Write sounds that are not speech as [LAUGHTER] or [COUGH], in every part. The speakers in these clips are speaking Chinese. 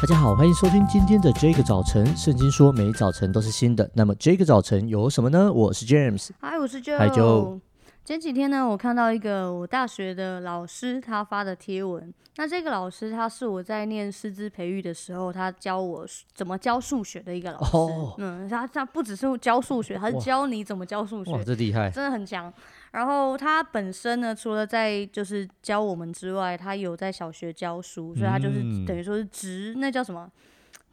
大家好，欢迎收听今天的这个早晨。圣经说每早晨都是新的，那么这个早晨有什么呢？我是 James，嗨，我是 Joe。嗨，Joe。前几天呢，我看到一个我大学的老师他发的贴文。那这个老师他是我在念师资培育的时候，他教我怎么教数学的一个老师。Oh. 嗯，他他不只是教数学，他是教你怎么教数学。哇，这厉害，真的很强。然后他本身呢，除了在就是教我们之外，他有在小学教书，所以他就是等于说是职，那叫什么，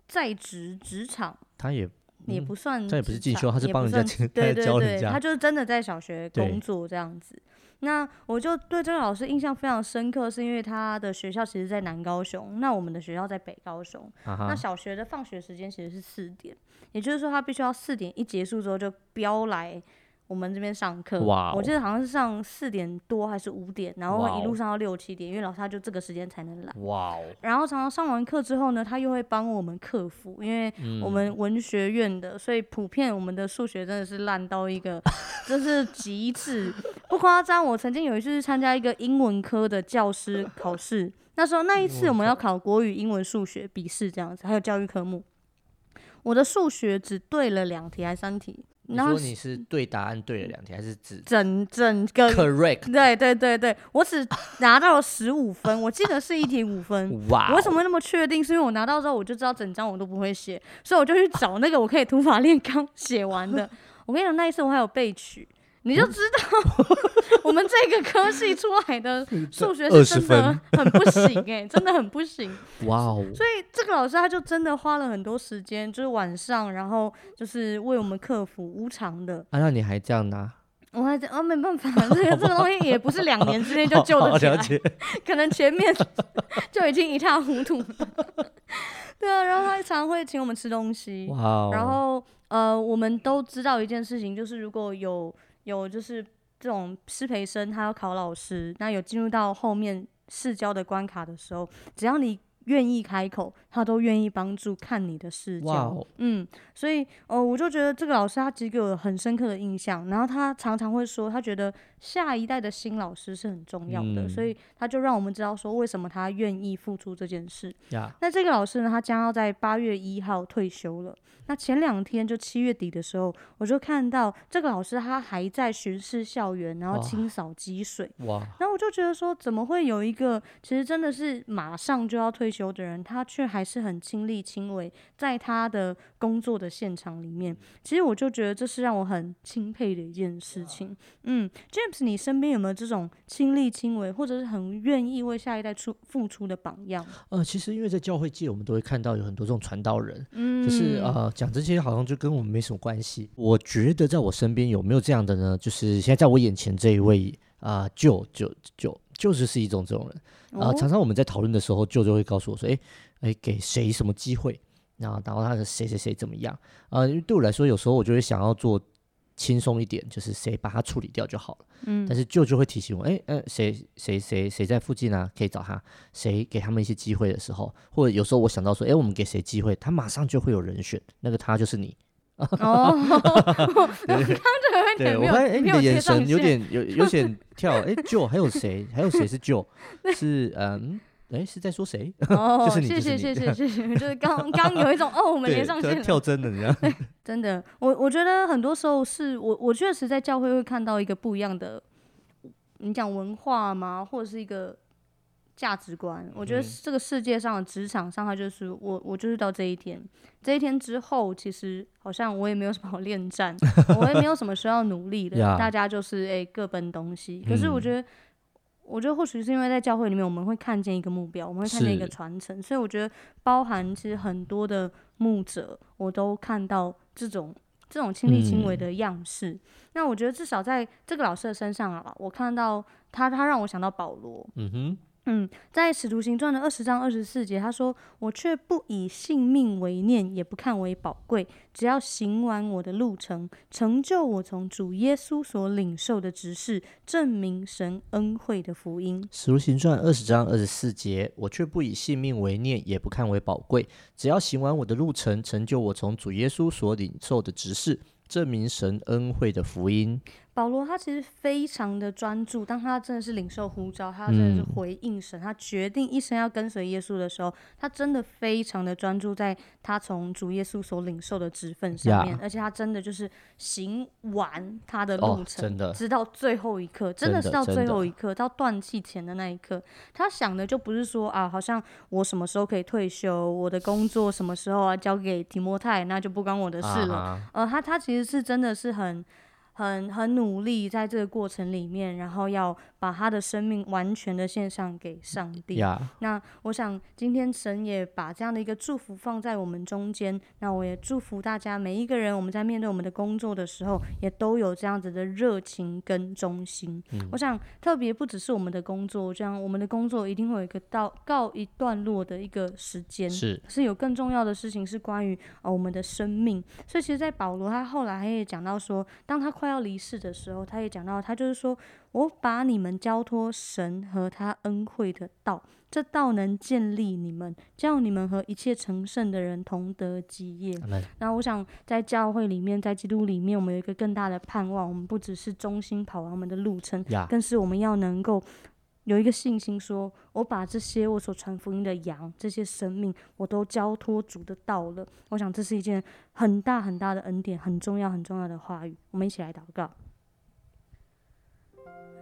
在职职场。他也。也不算，这也不是进修，他是帮人家 [LAUGHS] 教人家，对对对，他就是真的在小学工作这样子。那我就对这个老师印象非常深刻，是因为他的学校其实，在南高雄，那我们的学校在北高雄。啊、那小学的放学时间其实是四点，也就是说，他必须要四点一结束之后就飙来。我们这边上课，wow, 我记得好像是上四点多还是五点，然后一路上到六七点因为老师他就这个时间才能来。哇 Wow 然后常常上完课之后呢，他又会帮我们克服，因为我们文学院的，嗯、所以普遍我们的数学真的是烂到一个，就是极致，不夸张。我曾经有一次参加一个英文科的教师考试，那时候那一次我们要考国语、英文、数学笔试这样子，还有教育科目，我的数学只对了两题还是三题？你说你是对答案对了两题，还是只整整个 correct？对对对对，我只拿到了十五分，我记得是一题五分。[LAUGHS] 哇我为什么那么确定？是因为我拿到之后我就知道整张我都不会写，所以我就去找那个我可以土法 [LAUGHS] 炼钢写完的。我跟你讲，那一次我还有备取。你就知道，[LAUGHS] 我们这个科系出来的 [LAUGHS] 数学是真的很不行哎、欸，真的很不行。[LAUGHS] 哇哦！所以这个老师他就真的花了很多时间，就是晚上，然后就是为我们克服无偿的。啊，那你还这样拿？我还这样，啊，没办法，这个这个东西也不是两年之内就救得起来，可能前面就已经一塌糊涂了。对啊，然后他常会请我们吃东西。哇哦！然后呃，我们都知道一件事情，就是如果有。有就是这种师培生，他要考老师，那有进入到后面试教的关卡的时候，只要你愿意开口，他都愿意帮助看你的试教。Wow. 嗯，所以呃，我就觉得这个老师他其实给我很深刻的印象，然后他常常会说，他觉得下一代的新老师是很重要的，嗯、所以他就让我们知道说为什么他愿意付出这件事。那这个老师呢，他将要在八月一号退休了。那前两天就七月底的时候，我就看到这个老师他还在巡视校园，然后清扫积水。哇！然后我就觉得说，怎么会有一个其实真的是马上就要退休的人，他却还是很亲力亲为，在他的工作的现场里面。其实我就觉得这是让我很钦佩的一件事情。嗯，James，你身边有没有这种亲力亲为，或者是很愿意为下一代出付出的榜样？呃，其实因为在教会界，我们都会看到有很多这种传道人，嗯，就是呃。讲这些好像就跟我们没什么关系。我觉得在我身边有没有这样的呢？就是现在在我眼前这一位啊，舅舅舅就是是一种这种人啊。常常我们在讨论的时候，舅舅会告诉我说：“哎哎，给谁什么机会？然后然后他的谁谁谁怎么样？”啊，因为对我来说，有时候我就会想要做。轻松一点，就是谁把它处理掉就好了。嗯，但是舅舅会提醒我，哎，呃，谁谁谁谁在附近啊？可以找他。谁给他们一些机会的时候，或者有时候我想到说，哎，我们给谁机会，他马上就会有人选。那个他就是你。哦，[LAUGHS] 刚才对，我发现，哎，你的眼神有点有有点跳。哎，舅还有谁？还有谁是舅？[LAUGHS] 是嗯。哎，是在说谁？[LAUGHS] 哦，谢谢谢谢谢谢，就是刚刚有一种哦，我们连上线了跳针的，你知道？[LAUGHS] 真的，我我觉得很多时候是我我确实在教会会看到一个不一样的，你讲文化吗？或者是一个价值观？我觉得这个世界上的职场上，它就是我我就是到这一天，这一天之后，其实好像我也没有什么好恋战，[LAUGHS] 我也没有什么需要努力的，大家就是哎各奔东西。可是我觉得。我觉得或许是因为在教会里面，我们会看见一个目标，我们会看见一个传承，所以我觉得包含其实很多的牧者，我都看到这种这种亲力亲为的样式。嗯、那我觉得至少在这个老师的身上啊，我看到他，他让我想到保罗。嗯哼。嗯，在使徒行传的二十章二十四节，他说：“我却不以性命为念，也不看为宝贵，只要行完我的路程，成就我从主耶稣所领受的职事，证明神恩惠的福音。”使徒行传二十章二十四节，我却不以性命为念，也不看为宝贵，只要行完我的路程，成就我从主耶稣所领受的职事，证明神恩惠的福音。保罗他其实非常的专注，当他真的是领受呼召，他真的是回应神，嗯、他决定一生要跟随耶稣的时候，他真的非常的专注在他从主耶稣所领受的职分上面而且他真的就是行完他的路程，oh, 直到最后一刻，真的是到最后一刻，到断气前的那一刻，他想的就不是说啊，好像我什么时候可以退休，我的工作什么时候啊交给提摩太，那就不关我的事了，呃，他他其实是真的是很。很很努力在这个过程里面，然后要把他的生命完全的献上给上帝。那我想今天神也把这样的一个祝福放在我们中间。那我也祝福大家每一个人，我们在面对我们的工作的时候，也都有这样子的热情跟忠心。嗯、我想特别不只是我们的工作，这样我们的工作一定会有一个到告一段落的一个时间，是是有更重要的事情是关于呃我们的生命。所以其实，在保罗他后来他也讲到说，当他快快要离世的时候，他也讲到，他就是说，我把你们交托神和他恩惠的道，这道能建立你们，叫你们和一切成圣的人同得基业。那 Amen. 我想在教会里面，在基督里面，我们有一个更大的盼望，我们不只是忠心跑完我们的路程.更是我们要能够。有一个信心说，我把这些我所传福音的羊，这些生命，我都交托主的道了。我想这是一件很大很大的恩典，很重要很重要的话语。我们一起来祷告。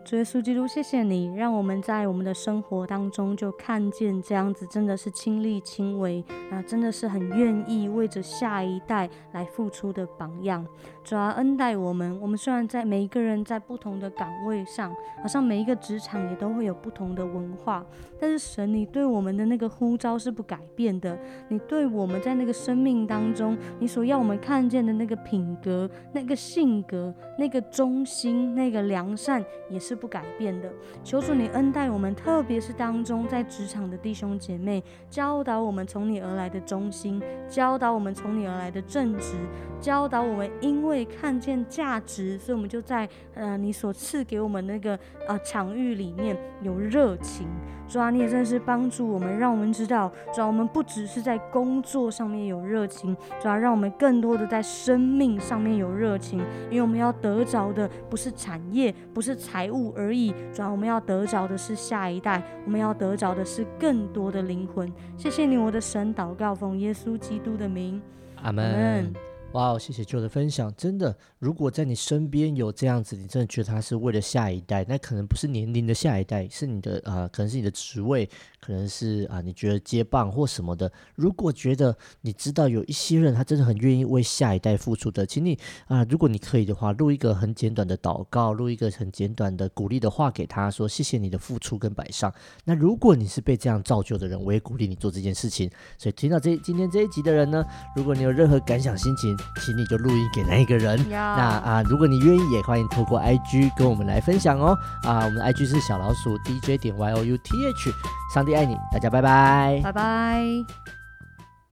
主耶稣基督，谢谢你，让我们在我们的生活当中就看见这样子，真的是亲力亲为啊，真的是很愿意为着下一代来付出的榜样。主要恩待我们，我们虽然在每一个人在不同的岗位上，好像每一个职场也都会有不同的文化，但是神，你对我们的那个呼召是不改变的。你对我们在那个生命当中，你所要我们看见的那个品格、那个性格、那个忠心、那个良善，也是。是不改变的，求主你恩待我们，特别是当中在职场的弟兄姐妹，教导我们从你而来的忠心，教导我们从你而来的正直，教导我们因为看见价值，所以我们就在呃你所赐给我们那个呃场域里面有热情。主啊，你也真的是帮助我们，让我们知道，主啊，我们不只是在工作上面有热情，主啊，让我们更多的在生命上面有热情，因为我们要得着的不是产业，不是财务而已，主啊，我们要得着的是下一代，我们要得着的是更多的灵魂。谢谢你，我的神，祷告奉耶稣基督的名，阿门。哇哦，谢谢 Joe 的分享。真的，如果在你身边有这样子，你真的觉得他是为了下一代，那可能不是年龄的下一代，是你的啊、可能是你的职位，可能是啊、你觉得接棒或什么的。如果觉得你知道有一些人他真的很愿意为下一代付出的，请你啊、如果你可以的话，录一个很简短的祷告，录一个很简短的鼓励的话给他说，谢谢你的付出跟摆上。那如果你是被这样造就的人，我也鼓励你做这件事情。所以听到这今天这一集的人呢，如果你有任何感想心情，请你就录音给那一个人。那啊，如果你愿意，也欢迎透过 IG 跟我们来分享哦。啊，我们的 IG 是小老鼠 DJ 点 Y O U T H。上帝爱你，大家拜拜，拜拜。